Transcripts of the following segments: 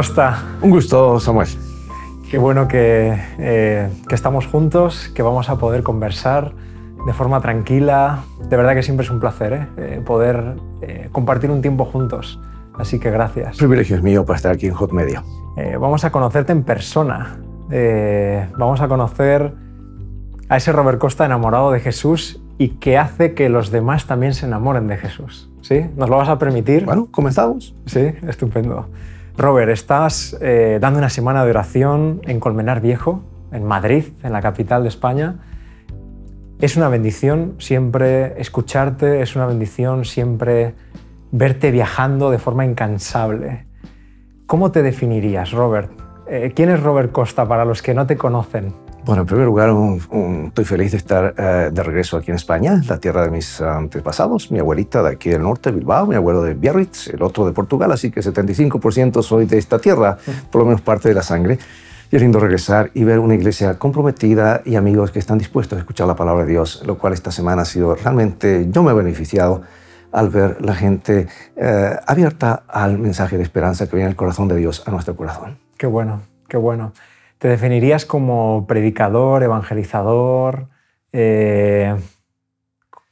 Costa. Un gusto, Samuel. Qué bueno que, eh, que, estamos juntos, que vamos a poder conversar de forma tranquila. De verdad que siempre es un placer ¿eh? Eh, poder compartir un tiempo juntos. Así que gracias. El privilegio es mío para estar aquí en Hot Media. vamos a conocerte en persona. vamos a conocer a ese Robert Costa enamorado de Jesús y que hace que los demás también se enamoren de Jesús. ¿Sí? ¿Nos lo vas a permitir? Bueno, comenzamos. Sí, estupendo. Robert, estás eh, dando una semana de oración en Colmenar Viejo, en Madrid, en la capital de España. Es una bendición siempre escucharte, es una bendición siempre verte viajando de forma incansable. ¿Cómo te definirías, Robert? Eh, ¿Quién es Robert Costa para los que no te conocen? Bueno, en primer lugar, estoy feliz de estar eh, de regreso aquí en España, la tierra de mis antepasados. Mi abuelita de aquí del norte, Bilbao, mi abuelo de Biarritz, el otro de Portugal, así que 75% soy de esta tierra, por lo menos parte de la sangre. Y es lindo regresar y ver una iglesia comprometida y amigos que están dispuestos a escuchar la palabra de Dios, lo cual esta semana ha sido realmente, yo me he beneficiado al ver la gente eh, abierta al mensaje de esperanza que viene del corazón de Dios a nuestro corazón. Qué bueno, qué bueno. ¿Te definirías como predicador, evangelizador? Eh,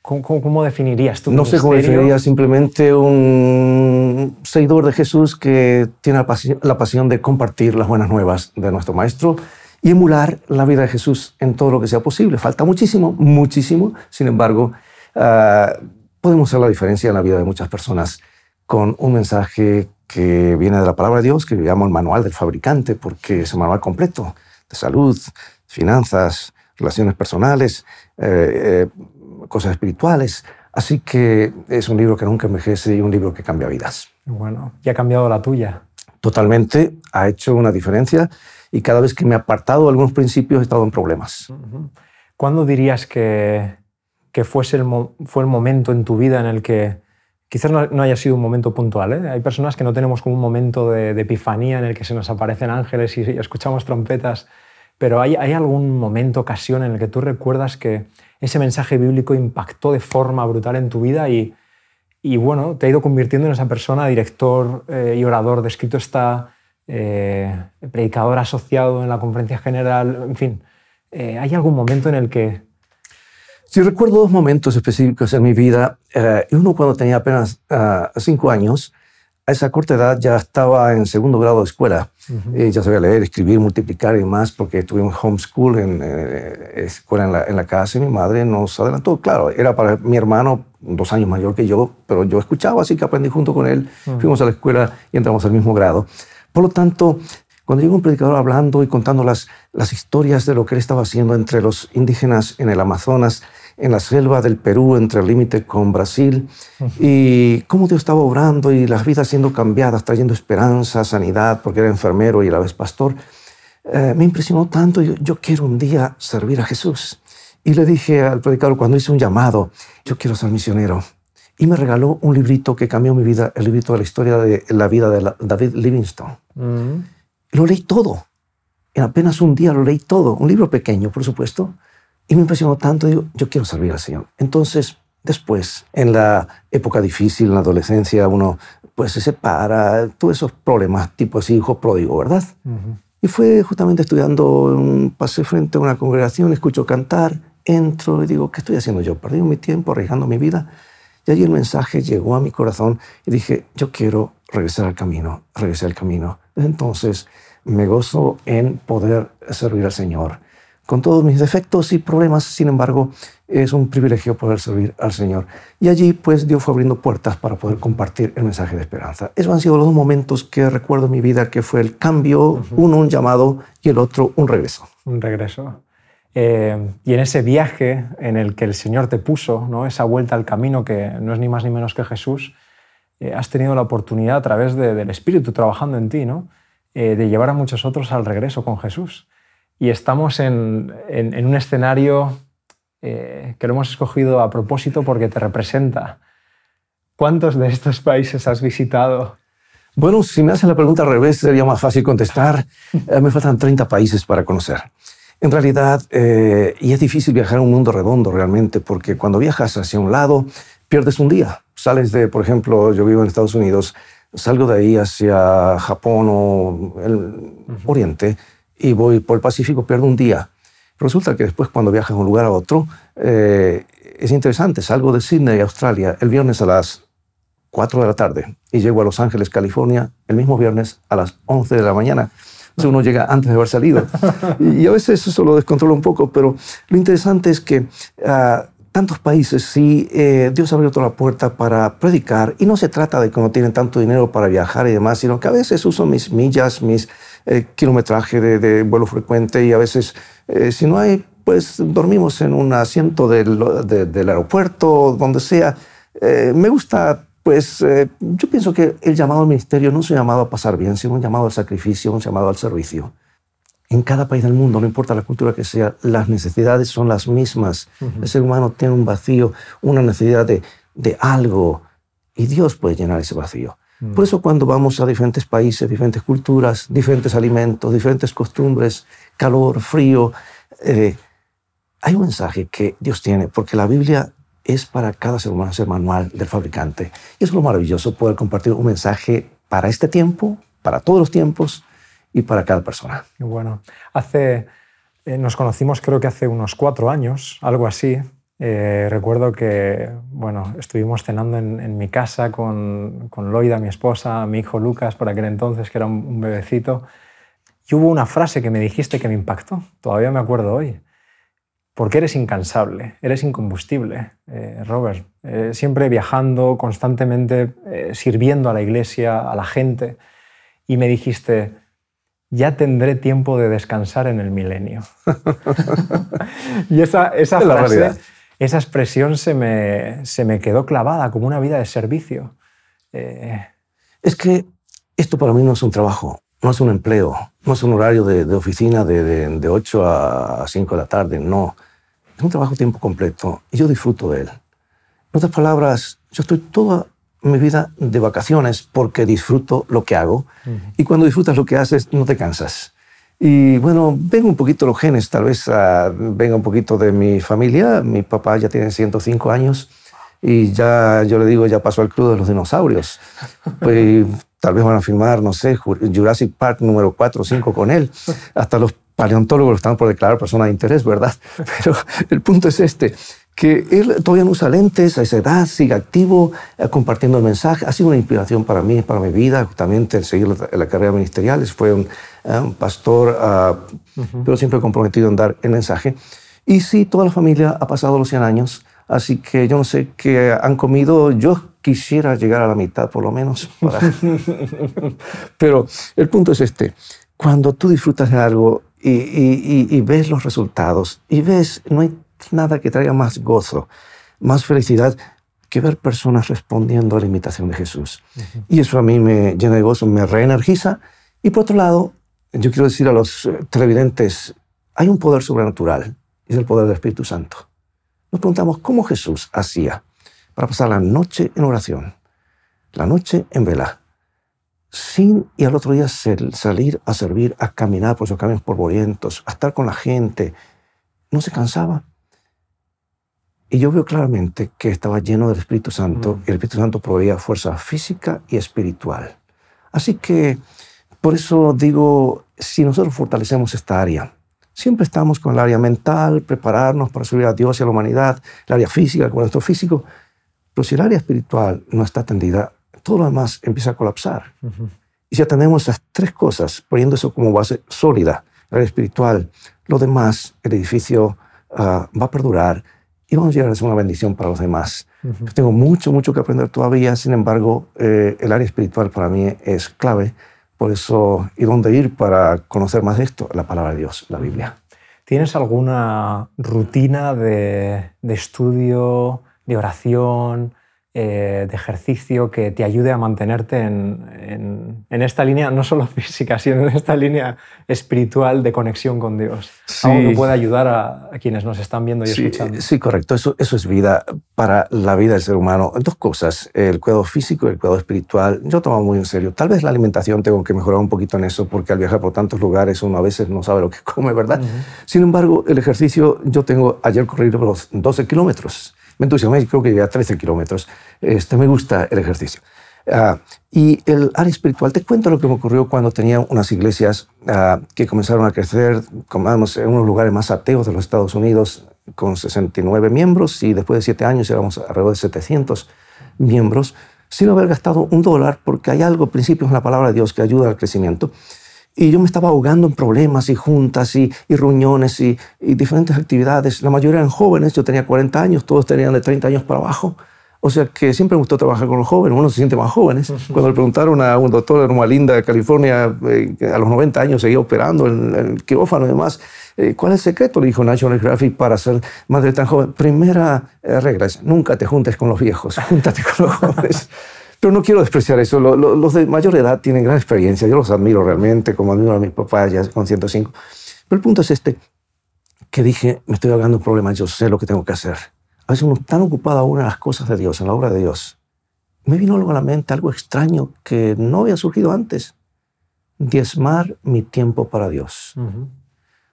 ¿cómo, definirías tu No sé cómo definiría, simplemente un seguidor de Jesús que tiene la pasión, de compartir las buenas nuevas de nuestro Maestro y emular la vida de Jesús en todo lo que sea posible. Falta muchísimo, muchísimo. Sin embargo, ah, podemos hacer la diferencia en la vida de muchas personas con un mensaje que viene de la palabra de Dios, que llamo el manual del fabricante, porque es un manual completo de salud, finanzas, relaciones personales, eh, eh, cosas espirituales. Así que es un libro que nunca envejece y un libro que cambia vidas. Bueno, ¿y ha cambiado la tuya? Totalmente, ha hecho una diferencia y cada vez que me he apartado de algunos principios he estado en problemas. ¿Cuándo dirías que, que fuese el fue el momento en tu vida en el que Quizás no, haya sido un momento puntual. ¿eh? Hay personas que no tenemos como un momento de, epifanía en el que se nos aparecen ángeles y, escuchamos trompetas, pero ¿hay, ¿hay, algún momento, ocasión en el que tú recuerdas que ese mensaje bíblico impactó de forma brutal en tu vida y, bueno, te ha ido convirtiendo en esa persona, director eh, y orador de escrito está, eh, predicador asociado en la conferencia general, en fin. ¿Hay algún momento en el que si recuerdo dos momentos específicos en mi vida, eh, uno cuando tenía apenas uh, cinco años, a esa corta edad ya estaba en segundo grado de escuela. y ya sabía leer, escribir, multiplicar y más, porque tuve un homeschool en eh, escuela en la, en la, casa y mi madre nos adelantó. Claro, era para mi hermano dos años mayor que yo, pero yo escuchaba, así que aprendí junto con él. Fuimos a la escuela y entramos al mismo grado. Por lo tanto, cuando llegó un predicador hablando y contando las, las historias de lo que él estaba haciendo entre los indígenas en el Amazonas, en la selva del Perú, entre el límite con Brasil, y cómo Dios estaba obrando y las vidas siendo cambiadas, trayendo esperanza, sanidad, porque era enfermero y a la vez pastor, eh, me impresionó tanto. Yo, yo quiero un día servir a Jesús. Y le dije al predicador, cuando hice un llamado, yo quiero ser misionero. Y me regaló un librito que cambió mi vida, el librito de la historia de la vida de David Livingstone. Lo leí todo. En apenas un día lo leí todo. Un libro pequeño, por supuesto. Y me impresionó tanto. Digo, yo quiero servir al Señor. Entonces, después, en la época difícil, en la adolescencia, uno pues se separa, todos esos problemas, tipo ese hijo pródigo, ¿verdad? Y fue justamente estudiando, pasé frente a una congregación, escucho cantar, entro y digo, ¿qué estoy haciendo yo? Perdí mi tiempo, arriesgando mi vida. Y allí el mensaje llegó a mi corazón y dije, yo quiero regresar al camino, regresar al camino. Entonces me gozo en poder servir al Señor. Con todos mis defectos y problemas, sin embargo, es un privilegio poder servir al Señor. Y allí, pues, Dios fue abriendo puertas para poder compartir el mensaje de esperanza. Esos han sido los dos momentos que recuerdo en mi vida, que fue el cambio, uno un llamado y el otro un regreso. Un regreso. Eh, y en ese viaje en el que el Señor te puso, ¿no? esa vuelta al camino que no es ni más ni menos que Jesús, eh, has tenido la oportunidad a través del Espíritu trabajando en ti, ¿no? Eh, de llevar a muchos otros al regreso con Jesús. Y estamos en, un escenario eh, que lo hemos escogido a propósito porque te representa. ¿Cuántos de estos países has visitado? Bueno, si me hacen la pregunta al revés, sería más fácil contestar. me faltan 30 países para conocer. En realidad, y es difícil viajar a un mundo redondo realmente, porque cuando viajas hacia un lado, pierdes un día. Sales de, por ejemplo, yo vivo en Estados Unidos, salgo de ahí hacia Japón o el Oriente y voy por el Pacífico, pierdo un día. Resulta que después cuando viajas de un lugar a otro, eh, es interesante, salgo de Sydney, Australia, el viernes a las 4 de la tarde y llego a Los Ángeles, California, el mismo viernes a las 11 de la mañana. Entonces uno llega antes de haber salido. Y, a veces eso lo descontrola un poco, pero lo interesante es que uh, tantos países, sí, eh, Dios ha abierto la puerta para predicar y no se trata de que no tienen tanto dinero para viajar y demás, sino que a veces uso mis millas, mis eh, kilometraje de, de, vuelo frecuente y a veces, eh, si no hay, pues dormimos en un asiento del, del aeropuerto, donde sea. Eh, me gusta pues eh, yo pienso que el llamado al ministerio no es un llamado a pasar bien, sino un llamado al sacrificio, un llamado al servicio. En cada país del mundo, no importa la cultura que sea, las necesidades son las mismas. El ser humano tiene un vacío, una necesidad de, de algo, y Dios puede llenar ese vacío. Mm. Por eso cuando vamos a diferentes países, diferentes culturas, diferentes alimentos, diferentes costumbres, calor, frío, eh, hay un mensaje que Dios tiene, porque la Biblia es para cada ser humano, es el manual del fabricante. Y es lo maravilloso poder compartir un mensaje para este tiempo, para todos los tiempos y para cada persona. Bueno, hace, eh, nos conocimos creo que hace unos cuatro años, algo así. Eh, recuerdo que bueno, estuvimos cenando en, mi casa con, con, Loida, mi esposa, mi hijo Lucas, por aquel entonces, que era un, un bebecito. Y hubo una frase que me dijiste que me impactó, todavía me acuerdo hoy porque eres incansable, eres incombustible, eh, Robert. Eh, siempre viajando, constantemente sirviendo a la iglesia, a la gente. Y me dijiste, ya tendré tiempo de descansar en el milenio. y esa, esa frase, esa expresión se me, se me quedó clavada como una vida de servicio. Es que esto para mí no es un trabajo, no es un empleo, no es un horario de, oficina de, de, de 8 a 5 de la tarde, no es un trabajo tiempo completo y yo disfruto de él. En otras palabras, yo estoy toda mi vida de vacaciones porque disfruto lo que hago y cuando disfrutas lo que haces no te cansas. Y bueno, vengo un poquito los genes, tal vez uh, venga un poquito de mi familia. Mi papá ya tiene 105 años y ya yo le digo, ya pasó al club de los dinosaurios. Pues tal vez van a filmar, no sé, Jurassic Park número 4 o 5 con él. Hasta los paleontólogos están por declarar persona de interés, ¿verdad? Pero el punto es este, que él todavía no usa lentes a esa edad, sigue activo, eh, compartiendo el mensaje. Ha sido una inspiración para mí, para mi vida, justamente el seguir la, carrera ministerial. Fue un, eh, pastor, ah, pero siempre comprometido en dar el mensaje. Y sí, toda la familia ha pasado los 100 años, así que yo no sé qué han comido. Yo quisiera llegar a la mitad, por lo menos. pero el punto es este. Cuando tú disfrutas de algo y, ves los resultados y ves, no hay nada que traiga más gozo, más felicidad que ver personas respondiendo a la invitación de Jesús. Y eso a mí me llena de gozo, me reenergiza. Y por otro lado, yo quiero decir a los eh, televidentes, hay un poder sobrenatural, es el poder del Espíritu Santo. Nos preguntamos cómo Jesús hacía para pasar la noche en oración, la noche en vela, sin y al otro día salir a servir, a caminar por esos caminos polvorientos, a estar con la gente, no se cansaba. Y yo veo claramente que estaba lleno del Espíritu Santo mm. y el Espíritu Santo proveía fuerza física y espiritual. Así que por eso digo, si nosotros fortalecemos esta área, siempre estamos con el área mental, prepararnos para servir a Dios y a la humanidad, el área física con nuestro físico, pero si el área espiritual no está atendida, todo lo demás empieza a colapsar. Y si atendemos esas tres cosas, poniendo eso como base sólida, la espiritual, lo demás, el edificio ah, va a perdurar y vamos a llegar a ser una bendición para los demás. Yo tengo mucho, mucho que aprender todavía, sin embargo, eh, el área espiritual para mí es clave. Por eso, ¿y dónde ir para conocer más de esto? La palabra de Dios, la Biblia. ¿Tienes alguna rutina de, de estudio, de oración, eh, de ejercicio que te ayude a mantenerte en, esta línea, no solo física, sino en esta línea espiritual de conexión con Dios. Sí. que puede ayudar a, quienes nos están viendo y escuchando. Sí, correcto. Eso, eso es vida para la vida del ser humano. Dos cosas, el cuidado físico y el cuidado espiritual. Yo tomo muy en serio. Tal vez la alimentación tengo que mejorar un poquito en eso porque al viajar por tantos lugares uno a veces no sabe lo que come, ¿verdad? Sin embargo, el ejercicio, yo tengo, ayer corrí los 12 kilómetros me entusiasmé, creo que llegué a 13 kilómetros. Este, me gusta el ejercicio. Ah, y el área espiritual, te cuento lo que me ocurrió cuando tenía unas iglesias ah, que comenzaron a crecer, como en unos lugares más ateos de los Estados Unidos, con 69 miembros, y después de siete años éramos alrededor de 700 miembros, sin haber gastado un dólar, porque hay algo, principios en la palabra de Dios que ayuda al crecimiento. Y yo me estaba ahogando en problemas y juntas y, y reuniones y, y, diferentes actividades. La mayoría eran jóvenes, yo tenía 40 años, todos tenían de 30 años para abajo. O sea que siempre me gustó trabajar con los jóvenes, uno se siente más jóvenes. Cuando le preguntaron a un doctor en Loma Linda, California, eh, a los 90 años seguía operando en, el quirófano y demás, eh, ¿cuál es el secreto? Le dijo National Geographic para ser madre tan joven. Primera eh, regla es, nunca te juntes con los viejos, júntate con los jóvenes. Pero no quiero despreciar eso. los de mayor edad tienen gran experiencia. Yo los admiro realmente, como admiro a mi papá ya con 105. Pero el punto es este, que dije, me estoy ahogando un problema, yo sé lo que tengo que hacer a veces uno tan ocupado ahora en las cosas de Dios, en la obra de Dios. Me vino algo a la mente, algo extraño que no había surgido antes. Diezmar mi tiempo para Dios.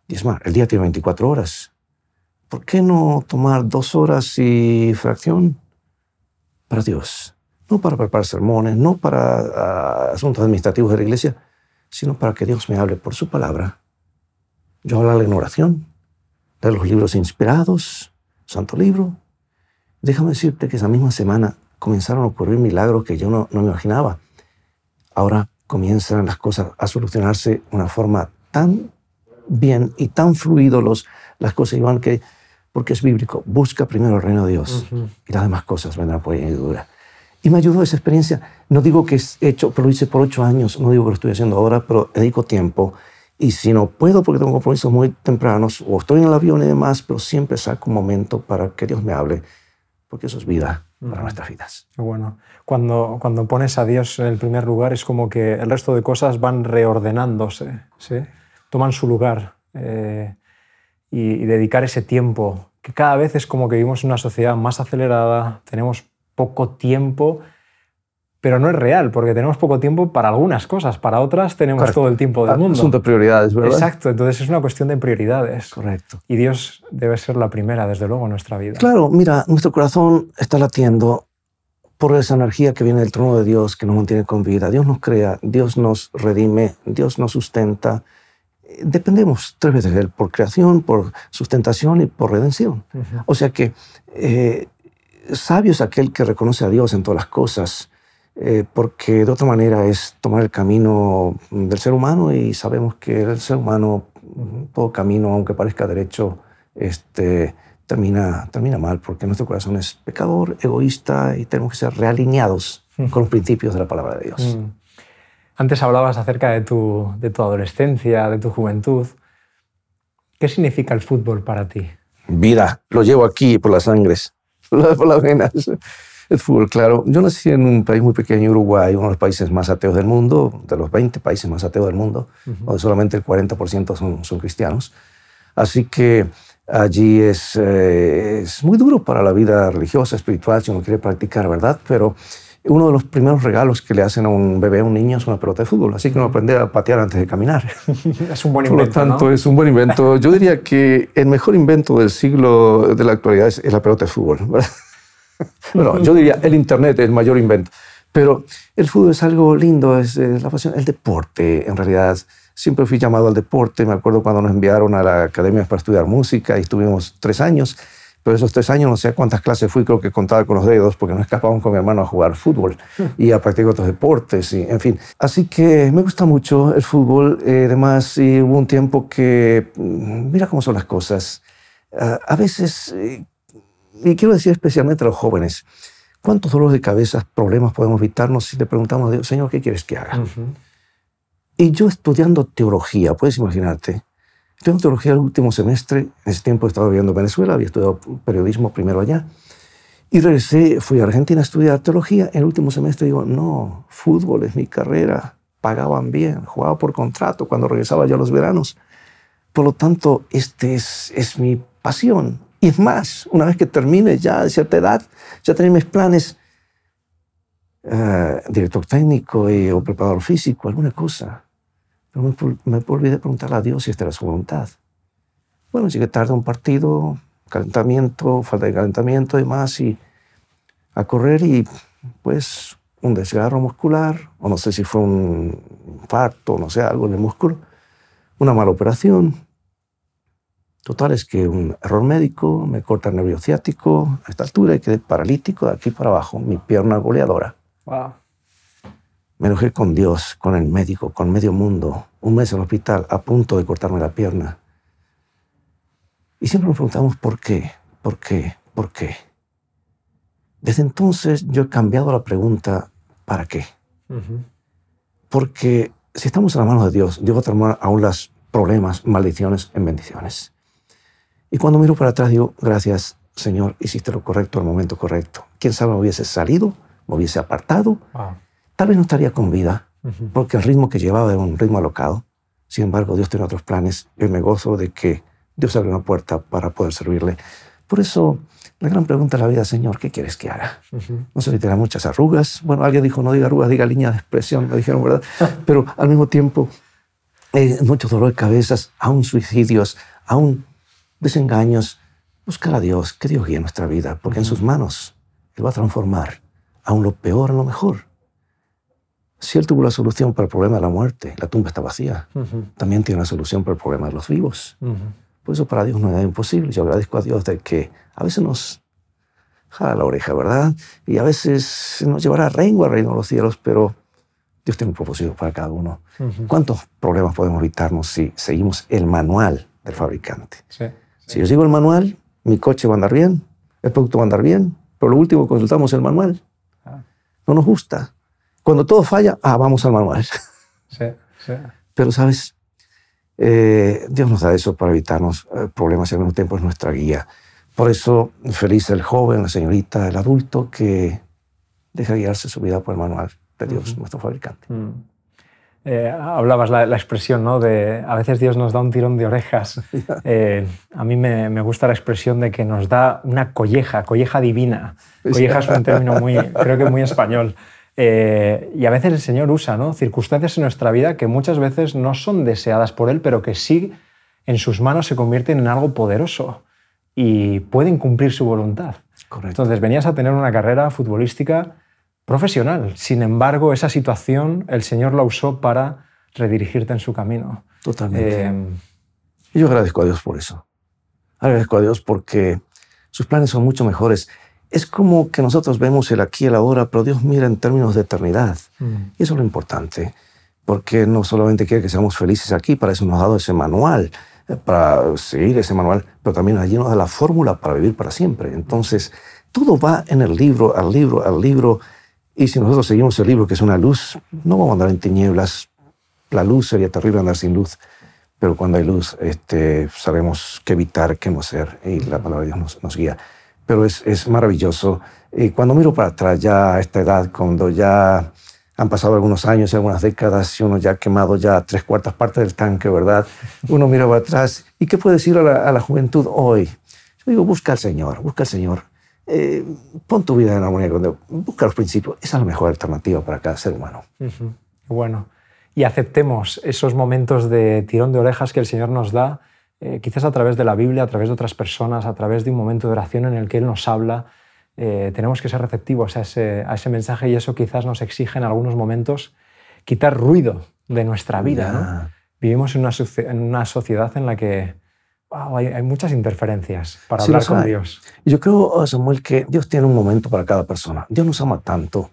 Diezmar, el día tiene 24 horas. ¿Por qué no tomar dos horas y fracción para Dios? No para preparar sermones, no para ah, asuntos administrativos de la iglesia, sino para que Dios me hable por su palabra. Yo hablarle en oración, de los libros inspirados, Santo Libro, Déjame decirte que esa misma semana comenzaron a ocurrir milagros que yo no, no me imaginaba. Ahora comienzan las cosas a solucionarse de una forma tan bien y tan fluido los, las cosas, Iván, que, porque es bíblico, busca primero el reino de Dios y las demás cosas vendrán por añadidura. Y me ayudó esa experiencia. No digo que es hecho, pero lo hice por ocho años, no digo que lo estoy haciendo ahora, pero dedico tiempo. Y si no puedo porque tengo compromisos muy tempranos o estoy en el avión y demás, pero siempre saco un momento para que Dios me hable porque eso es vida para nuestras vidas. Bueno, cuando, cuando pones a Dios en el primer lugar es como que el resto de cosas van reordenándose, ¿sí? toman su lugar eh, y, dedicar ese tiempo, que cada vez es como que vivimos en una sociedad más acelerada, tenemos poco tiempo pero no es real, porque tenemos poco tiempo para algunas cosas, para otras tenemos todo el tiempo del mundo. Asunto de prioridades, ¿verdad? Exacto, entonces es una cuestión de prioridades. Correcto. Y Dios debe ser la primera, desde luego, en nuestra vida. Claro, mira, nuestro corazón está latiendo por esa energía que viene del trono de Dios, que nos mantiene con vida. Dios nos crea, Dios nos redime, Dios nos sustenta. Dependemos tres veces de Él, por creación, por sustentación y por redención. O sea que eh, sabio es aquel que reconoce a Dios en todas las cosas eh, porque de otra manera es tomar el camino del ser humano y sabemos que el ser humano, todo camino, aunque parezca derecho, este, termina, termina mal, porque nuestro corazón es pecador, egoísta y tenemos que ser realineados con los principios de la palabra de Dios. Mm. Antes hablabas acerca de tu, de tu adolescencia, de tu juventud. ¿Qué significa el fútbol para ti? Vida, lo llevo aquí por las sangres, las venas. El fútbol, claro. Yo nací en un país muy pequeño, Uruguay, uno de los países más ateos del mundo, de los 20 países más ateos del mundo, donde solamente el 40% son, son cristianos. Así que allí es, eh, es muy duro para la vida religiosa, espiritual, si uno quiere practicar, ¿verdad? Pero uno de los primeros regalos que le hacen a un bebé, a un niño, es una pelota de fútbol. Así que uno aprende a patear antes de caminar. es un buen invento. Por lo tanto, es un buen invento. Yo diría que el mejor invento del siglo de la actualidad es, la pelota de fútbol. bueno, yo diría el Internet es el mayor invento. Pero el fútbol es algo lindo, es, la pasión, el deporte, en realidad. Siempre fui llamado al deporte. Me acuerdo cuando nos enviaron a la academia para estudiar música y estuvimos tres años. Pero esos tres años no sé cuántas clases fui, creo que contaba con los dedos, porque no escapábamos con mi hermano a jugar fútbol y a practicar otros deportes, y, en fin. Así que me gusta mucho el fútbol. Eh, además, hubo un tiempo que, mm, mira cómo son las cosas. A veces eh, y quiero decir especialmente a los jóvenes, ¿cuántos dolores de cabeza, problemas podemos evitarnos si le preguntamos a Dios, Señor, ¿qué quieres que haga? Y yo estudiando teología, puedes imaginarte, estudiando teología el último semestre, en ese tiempo estaba viviendo en Venezuela, había estudiado periodismo primero allá, y regresé, fui a Argentina a estudiar teología, en el último semestre digo, no, fútbol es mi carrera, pagaban bien, jugaba por contrato cuando regresaba yo a los veranos. Por lo tanto, este es, es mi pasión. Y es más, una vez que termine ya de cierta edad, ya tenía mis planes, uh, director técnico y, o preparador físico, alguna cosa. Pero me, me olvidé preguntarle a Dios si esta era su voluntad. Bueno, llegué tarde a un partido, calentamiento, falta de calentamiento y más, y a correr y pues un desgarro muscular, o no sé si fue un infarto, no sé, algo en el músculo, una mala operación. Total es que un error médico, me corta el nervio ciático a esta altura y quedé paralítico de aquí para abajo, mi pierna goleadora. Wow. Me enojé con Dios, con el médico, con medio mundo, un mes en el hospital, a punto de cortarme la pierna. Y siempre nos preguntamos por qué, por qué, por qué. Desde entonces yo he cambiado la pregunta ¿para qué? Porque si estamos en las manos de Dios, Dios va a transformar aún los problemas, maldiciones en bendiciones. Y cuando miro para atrás digo, gracias Señor, hiciste lo correcto al momento correcto. Quién sabe, me hubiese salido, me hubiese apartado, tal vez no estaría con vida, porque el ritmo que llevaba era un ritmo alocado. Sin embargo, Dios tiene otros planes y me gozo de que Dios abre una puerta para poder servirle. Por eso, la gran pregunta de la vida, Señor, ¿qué quieres que haga? No sé si tenga muchas arrugas. Bueno, alguien dijo, no diga arrugas, diga línea de expresión, me dijeron, ¿verdad? Pero al mismo tiempo, eh, mucho dolor de cabezas, aún suicidios, aún desengaños. Buscar a Dios, que Dios guíe nuestra vida, porque en sus manos Él va a transformar aún lo peor en lo mejor. Si Él tuvo la solución para el problema de la muerte, la tumba está vacía, también tiene la solución para el problema de los vivos. Por eso para Dios no es nada imposible. Yo agradezco a Dios de que a veces nos jala la oreja, ¿verdad? Y a veces nos llevará a rengo al reino de los cielos, pero Dios tiene un propósito para cada uno. ¿Cuántos problemas podemos evitarnos si seguimos el manual del fabricante? Si yo sigo el manual, mi coche va a andar bien, el producto va a andar bien, pero lo último consultamos el manual. Ah. No nos gusta. Cuando todo falla, ah, vamos al manual. Sí, sí. Pero, ¿sabes? Eh, Dios nos da eso para evitarnos eh, problemas y al mismo tiempo es nuestra guía. Por eso, feliz el joven, la señorita, el adulto que deja guiarse su vida por el manual de Dios, nuestro fabricante. Mm. Eh, hablabas la, la, expresión, ¿no? De a veces Dios nos da un tirón de orejas. a mí me, me, gusta la expresión de que nos da una colleja, colleja divina. Colleja es un término muy, creo que muy español. Eh, y a veces el Señor usa ¿no? circunstancias en nuestra vida que muchas veces no son deseadas por Él, pero que sí en sus manos se convierten en algo poderoso y pueden cumplir su voluntad. Entonces venías a tener una carrera futbolística profesional. Sin embargo, esa situación el Señor la usó para redirigirte en su camino. Totalmente. Eh, y yo agradezco a Dios por eso. Agradezco a Dios porque sus planes son mucho mejores es como que nosotros vemos el aquí y el ahora, pero Dios mira en términos de eternidad. Mm. Y eso es lo importante, porque no solamente quiere que seamos felices aquí, para eso nos ha dado ese manual, eh, para seguir ese manual, pero también allí nos da la fórmula para vivir para siempre. Entonces, todo va en el libro, al libro, al libro. Y si nosotros seguimos el libro, que es una luz, no vamos a andar en tinieblas. La luz sería terrible andar sin luz, pero cuando hay luz este, sabemos qué evitar, qué no hacer, y la palabra de Dios nos, nos guía pero es, es maravilloso. Y cuando miro para atrás, ya a esta edad, cuando ya han pasado algunos años y algunas décadas y uno ya ha quemado ya tres cuartas partes del tanque, ¿verdad? Uno mira para atrás. ¿Y qué puede decir a la, a la juventud hoy? Yo digo, busca al Señor, busca al Señor. Eh, pon tu vida en armonía con Dios. Busca los principios. Esa es la mejor alternativa para cada ser humano. Bueno, y aceptemos esos momentos de tirón de orejas que el Señor nos da eh, quizás a través de la Biblia, a través de otras personas, a través de un momento de oración en el que Él nos habla. Eh, tenemos que ser receptivos a ese, a ese, mensaje y eso quizás nos exige en algunos momentos quitar ruido de nuestra vida. Vivimos en una, en una, sociedad en la que hay, hay, muchas interferencias para hablar con Dios. Yo creo, oh, Samuel, que Dios tiene un momento para cada persona. Dios nos ama tanto.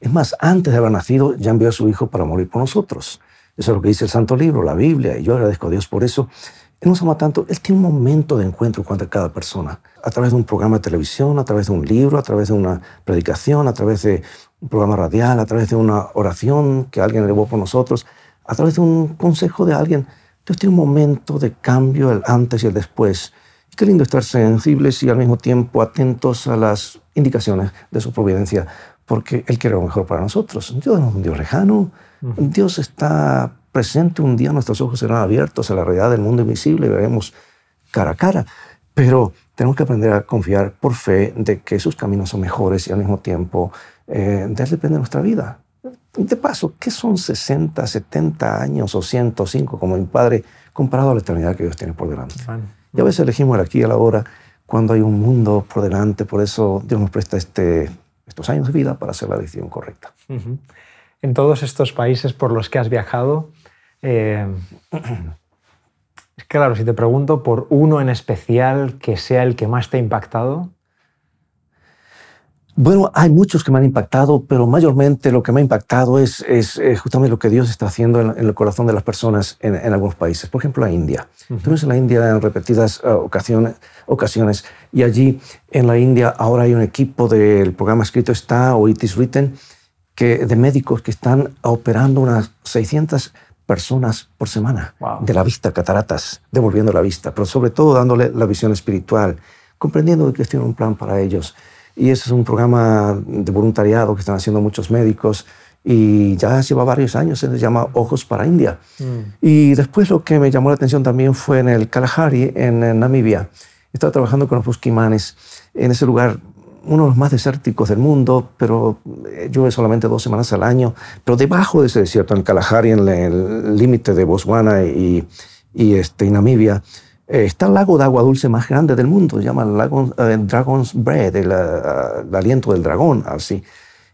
Es más, antes de haber nacido, ya envió a su Hijo para morir por nosotros. Eso es lo que dice el Santo Libro, la Biblia, y yo agradezco a Dios por eso. Él nos ama tanto, Él tiene un momento de encuentro con cada persona, a través de un programa de televisión, a través de un libro, a través de una predicación, a través de un programa radial, a través de una oración que alguien elevó por nosotros, a través de un consejo de alguien. Dios tiene un momento de cambio, el antes y el después. Y qué lindo estar sensibles y al mismo tiempo atentos a las indicaciones de su providencia, porque Él quiere lo mejor para nosotros. Dios no es un Dios lejano, Dios está presente un día nuestros ojos serán abiertos a la realidad del mundo invisible y veremos cara a cara. Pero tenemos que aprender a confiar por fe de que sus caminos son mejores y al mismo tiempo eh, de él depende nuestra vida. De paso, ¿qué son 60, 70 años o 105 como mi padre comparado a la eternidad que Dios tiene por delante? Y a veces elegimos el aquí y el ahora cuando hay un mundo por delante. Por eso Dios nos presta este estos años de vida para hacer la decisión correcta. En todos estos países por los que has viajado, eh, claro, si te pregunto por uno en especial que sea el que más te ha impactado, bueno, hay muchos que me han impactado, pero mayormente lo que me ha impactado es, es, justamente lo que Dios está haciendo en, el corazón de las personas en, algunos países. Por ejemplo, la India. Uh en la India en repetidas uh, ocasiones, ocasiones y allí en la India ahora hay un equipo del programa escrito está o It is Written que, de médicos que están operando unas 600 personas por semana de la vista, cataratas, devolviendo la vista, pero sobre todo dándole la visión espiritual, comprendiendo que tiene un plan para ellos y ese es un programa de voluntariado que están haciendo muchos médicos y ya lleva varios años, se llama Ojos para India. Mm. Y después lo que me llamó la atención también fue en el Kalahari, en, Namibia. Estaba trabajando con los busquimanes en ese lugar, uno de los más desérticos del mundo, pero eh, llueve solamente dos semanas al año. Pero debajo de ese desierto, en el Kalahari, en el límite de Botswana y, y, este, y Namibia, eh, está el lago de agua dulce más grande del mundo, se llama el lago eh, Dragon's Breath, el, aliento del dragón, así.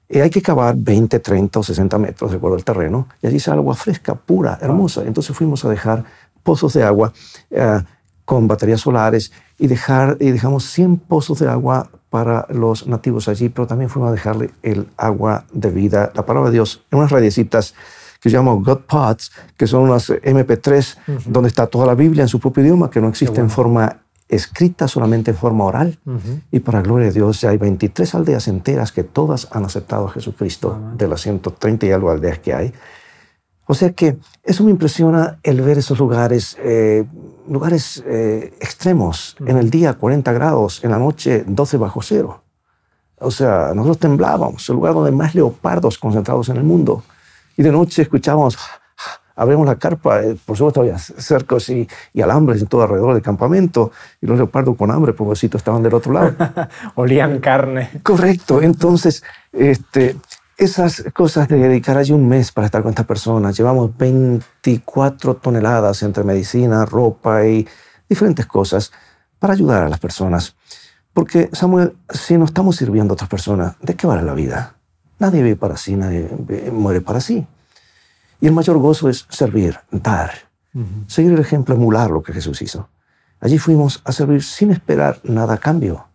Y hay que cavar 20, 30 o 60 metros, de acuerdo al terreno, y allí sale agua fresca, pura, hermosa. Entonces fuimos a dejar pozos de agua eh, con baterías solares y, dejar, y dejamos 100 pozos de agua para los nativos allí, pero también fuimos a dejarle el agua de vida, la palabra de Dios, en unas radiecitas que llamamos God Pods, que son unas MP3 donde está toda la Biblia en su propio idioma, que no existe en forma escrita, solamente en forma oral. Y para gloria de Dios ya hay 23 aldeas enteras que todas han aceptado a Jesucristo de las 130 y algo aldeas que hay. O sea que eso me impresiona el ver esos lugares, eh, lugares eh, extremos. En el día 40 grados, en la noche 12 bajo cero. O sea, nosotros temblábamos, el lugar donde más leopardos concentrados en el mundo. Y de noche escuchábamos, abrimos la carpa, eh, por supuesto había cercos y, alambres en todo alrededor del campamento, y los leopardos con hambre, pobrecitos, estaban del otro lado. Olían carne. Correcto, entonces este, esas cosas de dedicar allí un mes para estar con estas personas, llevamos 24 toneladas entre medicina, ropa y diferentes cosas para ayudar a las personas. Porque, Samuel, si no estamos sirviendo a otras personas, ¿de qué vale la vida? Nadie vive para sí, nadie muere para sí. Y el mayor gozo es servir, dar, seguir el ejemplo, emular lo que Jesús hizo. Allí fuimos a servir sin esperar nada a cambio,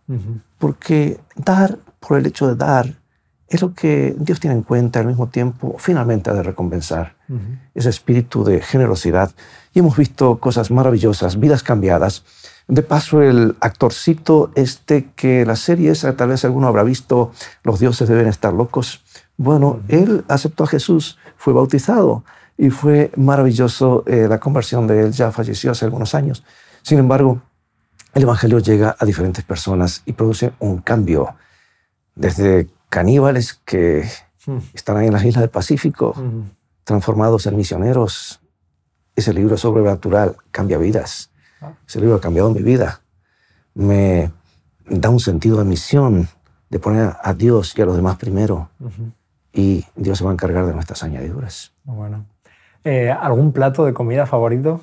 porque dar por el hecho de dar es lo que Dios tiene en cuenta al mismo tiempo, finalmente ha de recompensar ese espíritu de generosidad. Y hemos visto cosas maravillosas, vidas cambiadas, de paso, el actorcito este que la serie esa, tal vez alguno habrá visto, Los dioses deben estar locos. Bueno, él aceptó a Jesús, fue bautizado y fue maravilloso eh, la conversión de él, ya falleció hace algunos años. Sin embargo, el Evangelio llega a diferentes personas y produce un cambio, desde caníbales que hmm. están ahí en las islas del Pacífico, transformados en misioneros. Ese libro sobrenatural cambia vidas ese libro ha cambiado mi vida. Me da un sentido de misión, de poner a Dios y a los demás primero. Y Dios se va a encargar de nuestras añadiduras. Bueno. Eh, ¿Algún plato de comida favorito?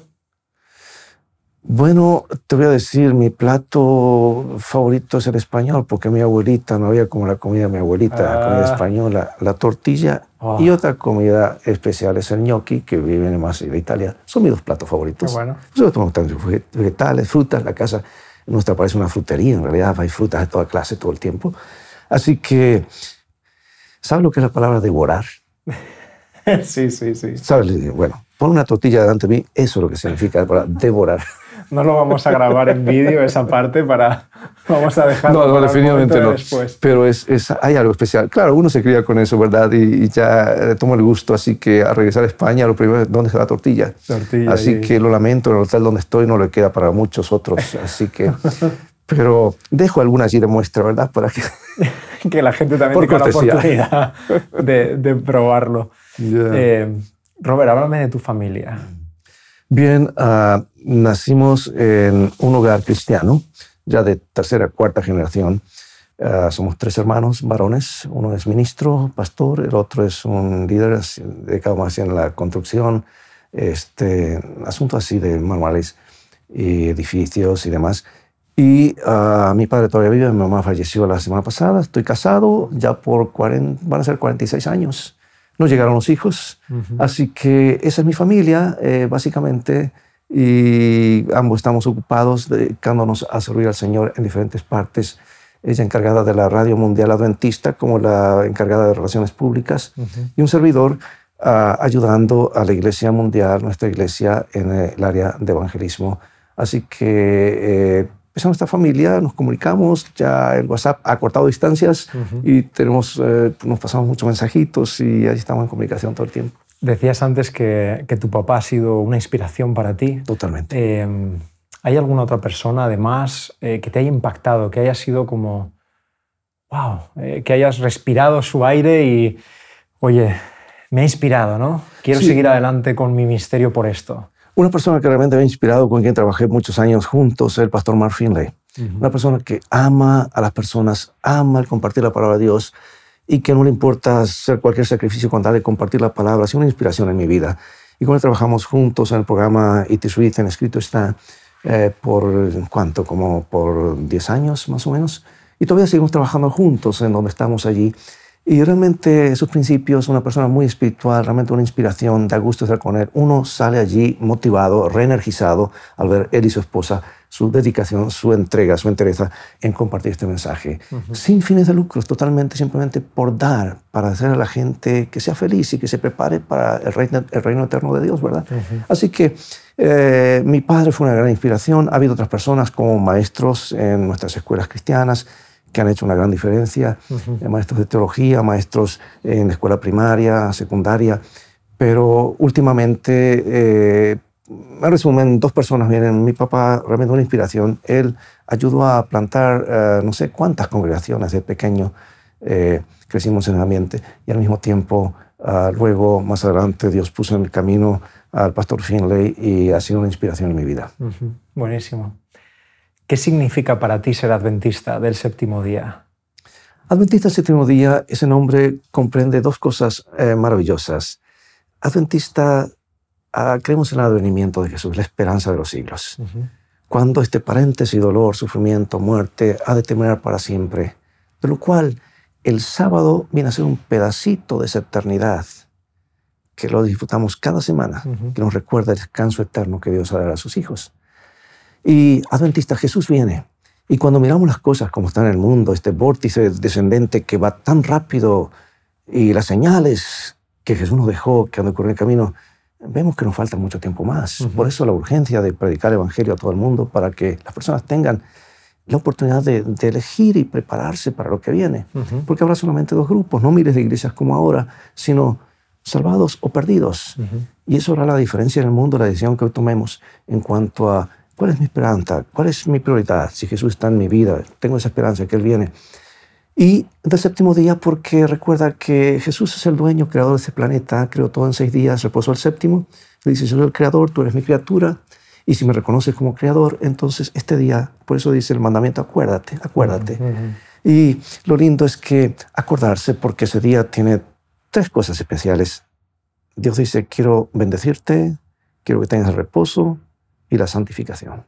Bueno, te voy a decir, mi plato favorito es el español, porque mi abuelita no había como la comida de mi abuelita, la comida ah. española, la tortilla ah. y otra comida especial es el gnocchi, que viene más de Italia. Son mis dos platos favoritos. bueno. Nosotros tomamos vegetales, frutas, la casa nuestra parece una frutería, en realidad hay frutas de toda clase todo el tiempo. Así que, ¿sabes lo que es la palabra devorar? sí, sí, sí. ¿Sabes? Bueno, pon una tortilla delante de mí, eso es lo que significa devorar. No lo vamos a grabar en vídeo esa parte para... Vamos a dejarlo No, no definitivamente no. Después. Pero es, es, hay algo especial. Claro, uno se cría con eso, ¿verdad? Y, ya le toma el gusto. Así que al regresar a España, lo primero es dónde está la tortilla. tortilla así que lo lamento, en el hotel donde estoy no le queda para muchos otros. Así que... Pero dejo alguna allí de muestra, ¿verdad? Para que... que la gente también tenga la oportunidad de, de probarlo. Eh, Robert, háblame de tu familia. Bien, uh, nacimos en un hogar cristiano, ya de tercera, cuarta generación. Uh, somos tres hermanos varones. Uno es ministro, pastor, el otro es un líder dedicado más en la construcción, este, asuntos así de manuales y edificios y demás. Y uh, mi padre todavía vive, mi mamá falleció la semana pasada, estoy casado ya por 40, van a ser 46 años. No llegaron los hijos, así que esa es mi familia, eh, básicamente, y ambos estamos ocupados dedicándonos a servir al Señor en diferentes partes. Ella encargada de la Radio Mundial Adventista como la encargada de Relaciones Públicas y un servidor uh, ayudando a la Iglesia Mundial, nuestra iglesia, en el área de evangelismo. Así que eh, esa nuestra familia, nos comunicamos, ya el WhatsApp ha cortado distancias y tenemos, eh, nos pasamos muchos mensajitos y ahí estamos en comunicación todo el tiempo. Decías antes que, que tu papá ha sido una inspiración para ti. Totalmente. Em, ¿Hay alguna otra persona, además, eh, que te haya impactado, que haya sido como, wow, eh, que hayas respirado su aire y, oye, me ha inspirado, ¿no? Quiero seguir adelante con mi misterio por esto. Una persona que realmente me ha inspirado, con quien trabajé muchos años juntos, es el pastor Mark Finlay. Una persona que ama a las personas, ama el compartir la palabra de Dios y que no le importa hacer cualquier sacrificio con tal de compartir la palabra. Ha sido una inspiración en mi vida. Y cuando trabajamos juntos en el programa It is Written, escrito está, eh, por cuánto, como por 10 años más o menos. Y todavía seguimos trabajando juntos en donde estamos allí. Y realmente sus principios, una persona muy espiritual, realmente una inspiración, da gusto estar con él. Uno sale allí motivado, reenergizado al ver él y su esposa, su dedicación, su entrega, su entereza en compartir este mensaje. Sin fines de lucros, totalmente, simplemente por dar, para hacer a la gente que sea feliz y que se prepare para el reino, el reino eterno de Dios, ¿verdad? Así que eh, mi padre fue una gran inspiración. Ha habido otras personas como maestros en nuestras escuelas cristianas que han hecho una gran diferencia, eh, maestros de teología, maestros en la escuela primaria, secundaria, pero últimamente, eh, en resumen, dos personas vienen. Mi papá, realmente una inspiración, él ayudó a plantar eh, no sé cuántas congregaciones de pequeño, eh, crecimos en el ambiente y al mismo tiempo, ah, luego, más adelante, Dios puso en el camino al pastor Finlay y ha sido una inspiración en mi vida. Buenísimo. ¿Qué significa para ti ser adventista del séptimo día? Adventista del séptimo día, ese nombre comprende dos cosas eh, maravillosas. Adventista, uh, creemos en el advenimiento de Jesús, la esperanza de los siglos. Cuando este paréntesis, dolor, sufrimiento, muerte, ha de terminar para siempre, de lo cual el sábado viene a ser un pedacito de esa eternidad que lo disfrutamos cada semana, que nos recuerda el descanso eterno que Dios ha dado a sus hijos. Y Adventista, Jesús viene. Y cuando miramos las cosas como están en el mundo, este vórtice descendente que va tan rápido y las señales que Jesús nos dejó que han ocurrido en el camino, vemos que nos falta mucho tiempo más. Por eso la urgencia de predicar el Evangelio a todo el mundo para que las personas tengan la oportunidad de, elegir y prepararse para lo que viene. Porque habrá solamente dos grupos, no miles de iglesias como ahora, sino salvados o perdidos. Y eso hará la diferencia en el mundo, la decisión que hoy tomemos en cuanto a ¿Cuál es mi esperanza? ¿Cuál es mi prioridad? Si Jesús está en mi vida, tengo esa esperanza que Él viene. Y del séptimo día, porque recuerda que Jesús es el dueño, creador de ese planeta, creó todo en seis días, reposó el séptimo. Le dice, yo soy el creador, tú eres mi criatura. Y si me reconoces como creador, entonces este día, por eso dice el mandamiento, acuérdate, acuérdate. Y lo lindo es que acordarse, porque ese día tiene tres cosas especiales. Dios dice, quiero bendecirte, quiero que tengas reposo y la santificación.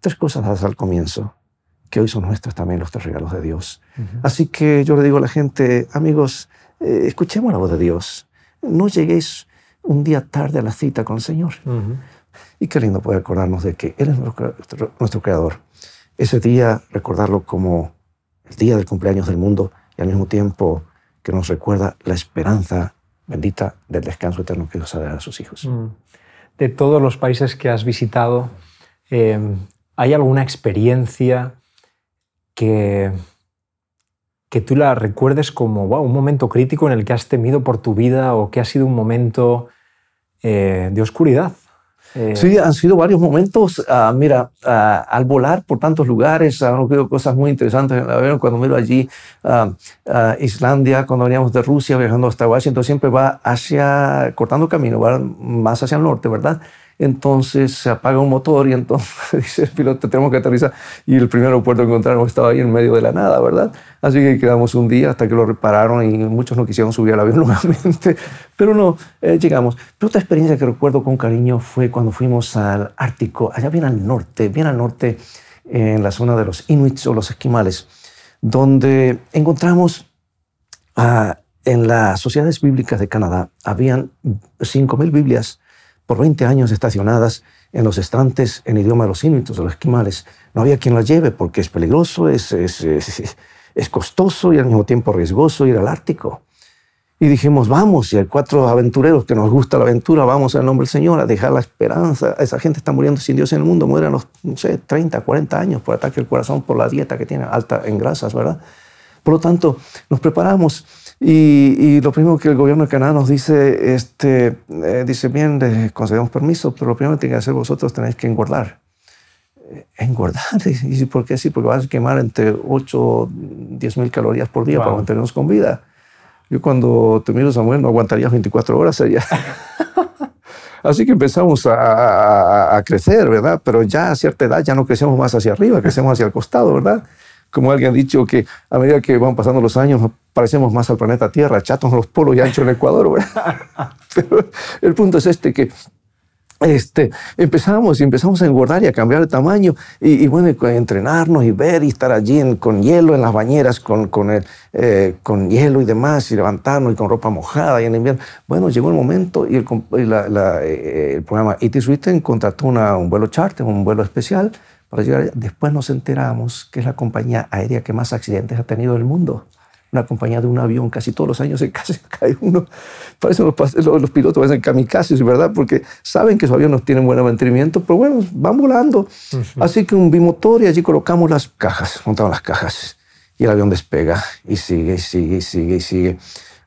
Tres cosas al comienzo, que hoy son nuestras también los tres regalos de Dios. Así que yo le digo a la gente, amigos, eh, escuchemos la voz de Dios. No lleguéis un día tarde a la cita con el Señor. Y qué lindo poder acordarnos de que Él es nuestro, nuestro creador. Ese día, recordarlo como el día del cumpleaños del mundo y al mismo tiempo que nos recuerda la esperanza bendita del descanso eterno que Dios ha dado a sus hijos de todos los países que has visitado, eh, ¿hay alguna experiencia que, que tú la recuerdes como un momento crítico en el que has temido por tu vida o que ha sido un momento eh, de oscuridad? Eh, sí, han sido varios momentos. Ah, mira, ah, al volar por tantos lugares, han ocurrido cosas muy interesantes. Cuando miro allí ah, Islandia, cuando veníamos de Rusia viajando hasta Washington, siempre va hacia, cortando camino, va más hacia el norte, ¿verdad? Entonces se apaga un motor y entonces dice el piloto, tenemos que aterrizar. Y el primer aeropuerto que encontraron estaba ahí en medio de la nada, ¿verdad? Así que quedamos un día hasta que lo repararon y muchos no quisieron subir al avión nuevamente. Pero no, eh, llegamos. Pero otra experiencia que recuerdo con cariño fue cuando fuimos al Ártico, allá bien al norte, bien al norte, en la zona de los inuits o los esquimales, donde encontramos ah, en las sociedades bíblicas de Canadá, habían 5.000 Biblias por 20 años estacionadas en los estantes en idioma de los inuits o los esquimales. No había quien las lleve porque es peligroso, es, es, es, costoso y al mismo tiempo riesgoso ir al Ártico. Y dijimos, vamos, y hay cuatro aventureros que nos gusta la aventura, vamos en nombre del Señor a dejar la esperanza. Esa gente está muriendo sin Dios en el mundo, mueren a los, no sé, 30, 40 años por ataque al corazón, por la dieta que tiene alta en grasas, ¿verdad? Por lo tanto, nos preparamos y, lo primero que el gobierno de Canadá nos dice, este, eh, dice, bien, les concedemos permiso, pero lo primero que tienen que hacer vosotros tenéis que engordar. Eh, engordar, ¿y por qué? Sí, porque vas a quemar entre 8 o 10 mil calorías por día para mantenernos con vida. Yo cuando te miro, Samuel, no aguantaría 24 horas allá. Así que empezamos a, a, crecer, ¿verdad? Pero ya a cierta edad ya no crecemos más hacia arriba, crecemos hacia el costado, ¿verdad? Como alguien ha dicho, que a medida que van pasando los años nos parecemos más al planeta Tierra, chatos en los polos y ancho en Ecuador. Pero el punto es este, que este, empezamos y empezamos a engordar y a cambiar de tamaño y, bueno, entrenarnos y ver y estar allí con hielo en las bañeras, con, con, el, eh, con hielo y demás, y levantarnos y con ropa mojada y en invierno. Bueno, llegó el momento y el, eh, el programa It is contrató una, un vuelo charter, un vuelo especial para llegar Después nos enteramos que es la compañía aérea que más accidentes ha tenido en el mundo. Una compañía de un avión, casi todos los años se cae uno. Parece los, los, pilotos parecen kamikazes, ¿verdad? Porque saben que su avión no tiene buen mantenimiento, pero bueno, van volando. Así que un bimotor y allí colocamos las cajas, montamos las cajas. Y el avión despega y sigue, y sigue, y sigue, y sigue.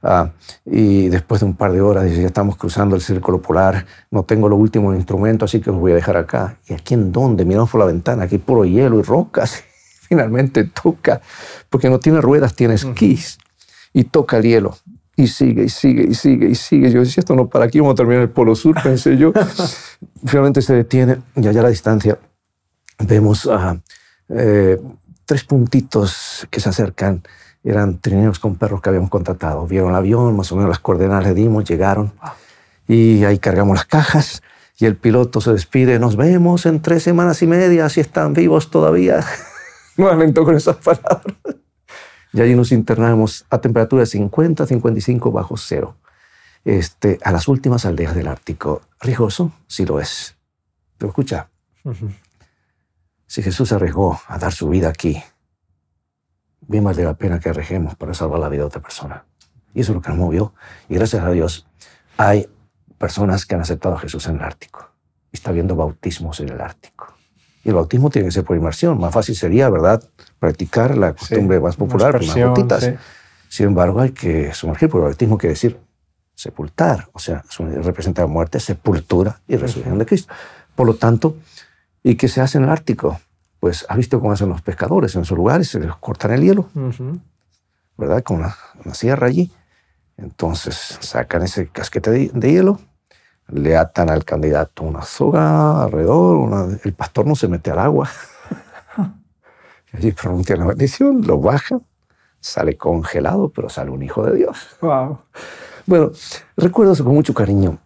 Ah, y después de un par de horas, ya estamos cruzando el círculo polar, no tengo los últimos instrumentos, así que os voy a dejar acá. ¿Y aquí en dónde? Miramos por la ventana, aquí puro hielo y rocas. Finalmente toca, porque no tiene ruedas, tiene esquís. Y toca el hielo. Y sigue, y sigue, y sigue, y sigue. Yo decía, esto no para aquí, vamos a terminar el Polo Sur, pensé yo. Finalmente se detiene y allá a la distancia vemos a eh, tres puntitos que se acercan eran trineos con perros que habíamos contratado. Vieron el avión, más o menos las coordenadas le dimos, llegaron y ahí cargamos las cajas y el piloto se despide, nos vemos en tres semanas y media, si están vivos todavía. No alentó con esas palabras. Y allí nos internamos a temperatura 50, 55 bajo cero. Este, a las últimas aldeas del Ártico. Riesgoso, sí lo es. Pero escucha, si Jesús arriesgó a dar su vida aquí, bien vale la pena que arriesguemos para salvar la vida de otra persona. Y eso es lo que nos movió. Y gracias a Dios hay personas que han aceptado a Jesús en el Ártico. Y está habiendo bautismos en el Ártico. Y el bautismo tiene que ser por inmersión. Más fácil sería, ¿verdad?, practicar la costumbre más popular, con las gotitas. Sin embargo, hay que sumergir, porque el bautismo quiere decir sepultar. O sea, representa muerte, sepultura y resurrección de Cristo. Por lo tanto, ¿y qué se hace en el Ártico? Pues has visto cómo hacen los pescadores en esos lugares, se les cortan el hielo, ¿verdad? Con una, sierra allí. Entonces sacan ese casquete de, hielo, le atan al candidato una soga alrededor, el pastor no se mete al agua. allí pronuncia la bendición, lo baja, sale congelado, pero sale un hijo de Dios. Wow. Bueno, recuerdo eso con mucho cariño.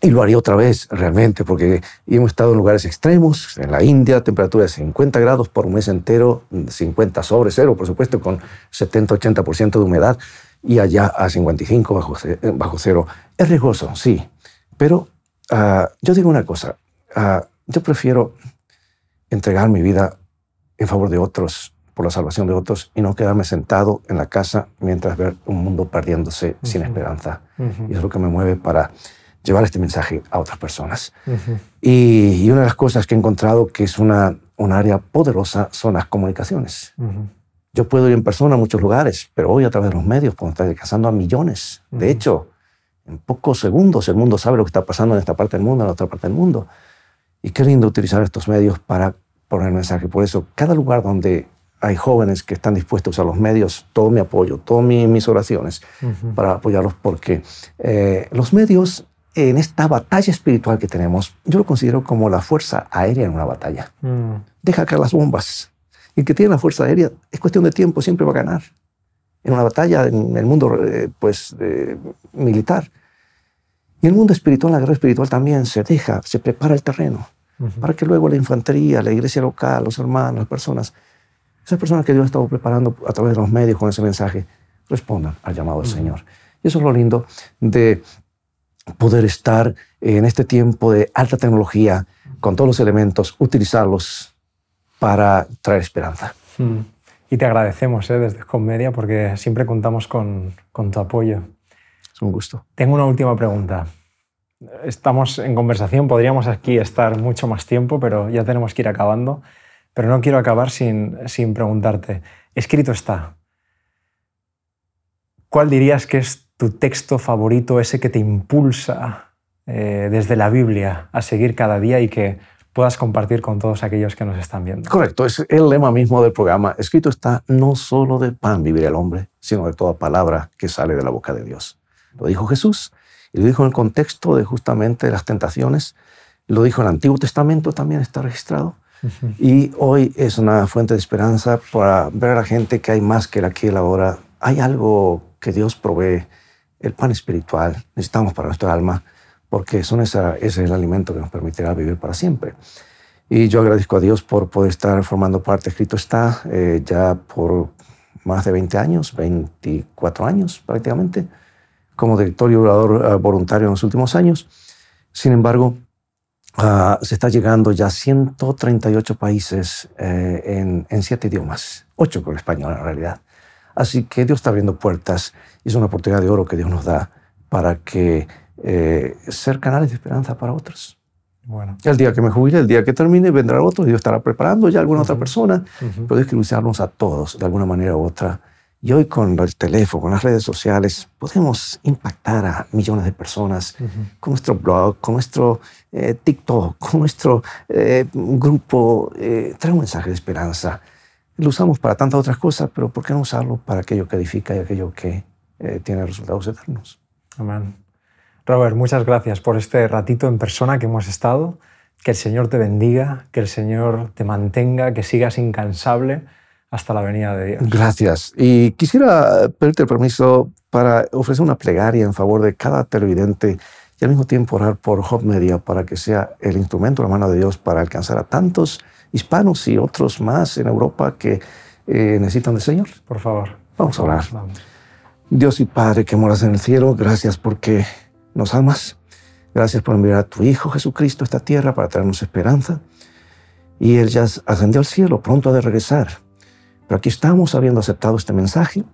Y lo haría otra vez, realmente, porque hemos estado en lugares extremos, en la India, temperatura de 50 grados por un mes entero, 50 sobre cero, por supuesto, con 70-80% de humedad, y allá a 55 bajo, bajo cero. Es riesgoso, sí, pero ah, yo digo una cosa, uh, yo prefiero entregar mi vida en favor de otros, por la salvación de otros, y no quedarme sentado en la casa mientras ver un mundo perdiéndose sin esperanza. Y es lo que me mueve para llevar este mensaje a otras personas. y, una de las cosas que he encontrado que es una, un área poderosa son las comunicaciones. Yo puedo ir en persona a muchos lugares, pero hoy a través de los medios puedo estar alcanzando a millones. De hecho, en pocos segundos el mundo sabe lo que está pasando en esta parte del mundo, en la otra parte del mundo. Y qué lindo utilizar estos medios para poner mensaje. Por eso, cada lugar donde hay jóvenes que están dispuestos a los medios, todo mi apoyo, todas mis oraciones para apoyarlos, porque eh, los medios en esta batalla espiritual que tenemos, yo lo considero como la fuerza aérea en una batalla. Mm. Deja caer las bombas. Y el que tiene la fuerza aérea es cuestión de tiempo, siempre va a ganar. En una batalla en el mundo eh, pues, militar. Y en el mundo espiritual, la guerra espiritual también se deja, se prepara el terreno. para que luego la infantería, la iglesia local, los hermanos, las personas, esas personas que Dios ha estado preparando a través de los medios con ese mensaje, respondan al llamado del Señor. Y eso es lo lindo de poder estar en este tiempo de alta tecnología, con todos los elementos, utilizarlos para traer esperanza. Y te agradecemos ¿eh? desde Comedia porque siempre contamos con, con tu apoyo. Es un gusto. Tengo una última pregunta. Estamos en conversación, podríamos aquí estar mucho más tiempo, pero ya tenemos que ir acabando. Pero no quiero acabar sin, sin preguntarte. Escrito está. ¿Cuál dirías que es tu texto favorito, ese que te impulsa eh, desde la Biblia a seguir cada día y que puedas compartir con todos aquellos que nos están viendo. Correcto, es el lema mismo del programa. Escrito está, no solo de pan vivir el hombre, sino de toda palabra que sale de la boca de Dios. Lo dijo Jesús y lo dijo en el contexto de justamente las tentaciones. Lo dijo en el Antiguo Testamento, también está registrado. Y hoy es una fuente de esperanza para ver a la gente que hay más que el aquí y el ahora. Hay algo que Dios provee, el pan espiritual, necesitamos para nuestra alma porque son esa, ese es el alimento que nos permitirá vivir para siempre. Y yo agradezco a Dios por poder estar formando parte. Escrito está eh, ya por más de 20 años, 24 años prácticamente, como director y orador eh, voluntario en los últimos años. Sin embargo, uh, se está llegando ya a 138 países eh, en, en siete idiomas, ocho con español en realidad. Así que Dios está abriendo puertas y es una oportunidad de oro que Dios nos da para que eh, ser canales de esperanza para otros. Bueno. El día que me jubile, el día que termine, vendrá otro y Dios estará preparando ya alguna otra persona. Pero Dios quiere usarnos a todos de alguna manera u otra. Y hoy con el teléfono, con las redes sociales, podemos impactar a millones de personas con nuestro blog, con nuestro eh, TikTok, con nuestro eh, grupo. trae un mensaje de esperanza. Lo usamos para tantas otras cosas, pero ¿por qué no usarlo para aquello que edifica y aquello que tiene resultados eternos? Amén. Robert, muchas gracias por este ratito en persona que hemos estado. Que el Señor te bendiga, que el Señor te mantenga, que sigas incansable hasta la venida de Dios. Gracias. Y quisiera pedirte permiso para ofrecer una plegaria en favor de cada televidente y al mismo tiempo orar por Hop Media para que sea el instrumento, la mano de Dios para alcanzar a tantos hispanos y otros más en Europa que eh, necesitan del Señor. Por favor. Vamos a orar. Dios y Padre que moras en el cielo, gracias porque nos amas. Gracias por enviar a tu Hijo Jesucristo a esta tierra para traernos esperanza. Y Él ya ascendió al cielo, pronto ha de regresar. Pero aquí estamos, habiendo aceptado este mensaje.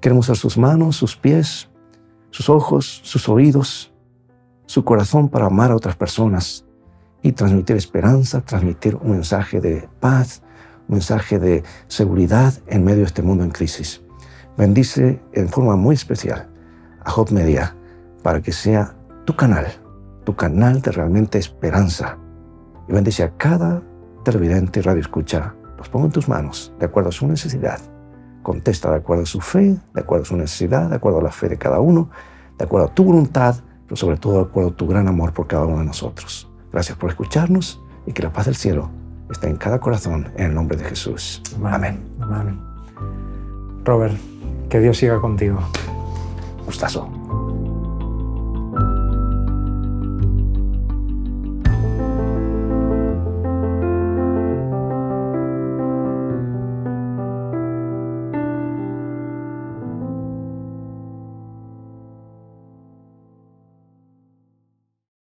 Queremos ser sus manos, sus pies, sus ojos, sus oídos, su corazón para amar a otras personas y transmitir esperanza, transmitir un mensaje de paz, un mensaje de seguridad en medio de este mundo en crisis. Bendice en forma muy especial a Job Media para que sea tu canal, tu canal de realmente esperanza. Y bendice a cada televidente y radio escucha. Los pongo en tus manos, de acuerdo a su necesidad. Contesta de acuerdo a su fe, de acuerdo a su necesidad, de acuerdo a la fe de cada uno, de acuerdo a tu voluntad, pero sobre todo de acuerdo a tu gran amor por cada uno de nosotros. Gracias por escucharnos y que la paz del cielo esté en cada corazón en el nombre de Jesús. Amén. Amén. Robert, que Dios siga contigo. Gustazo.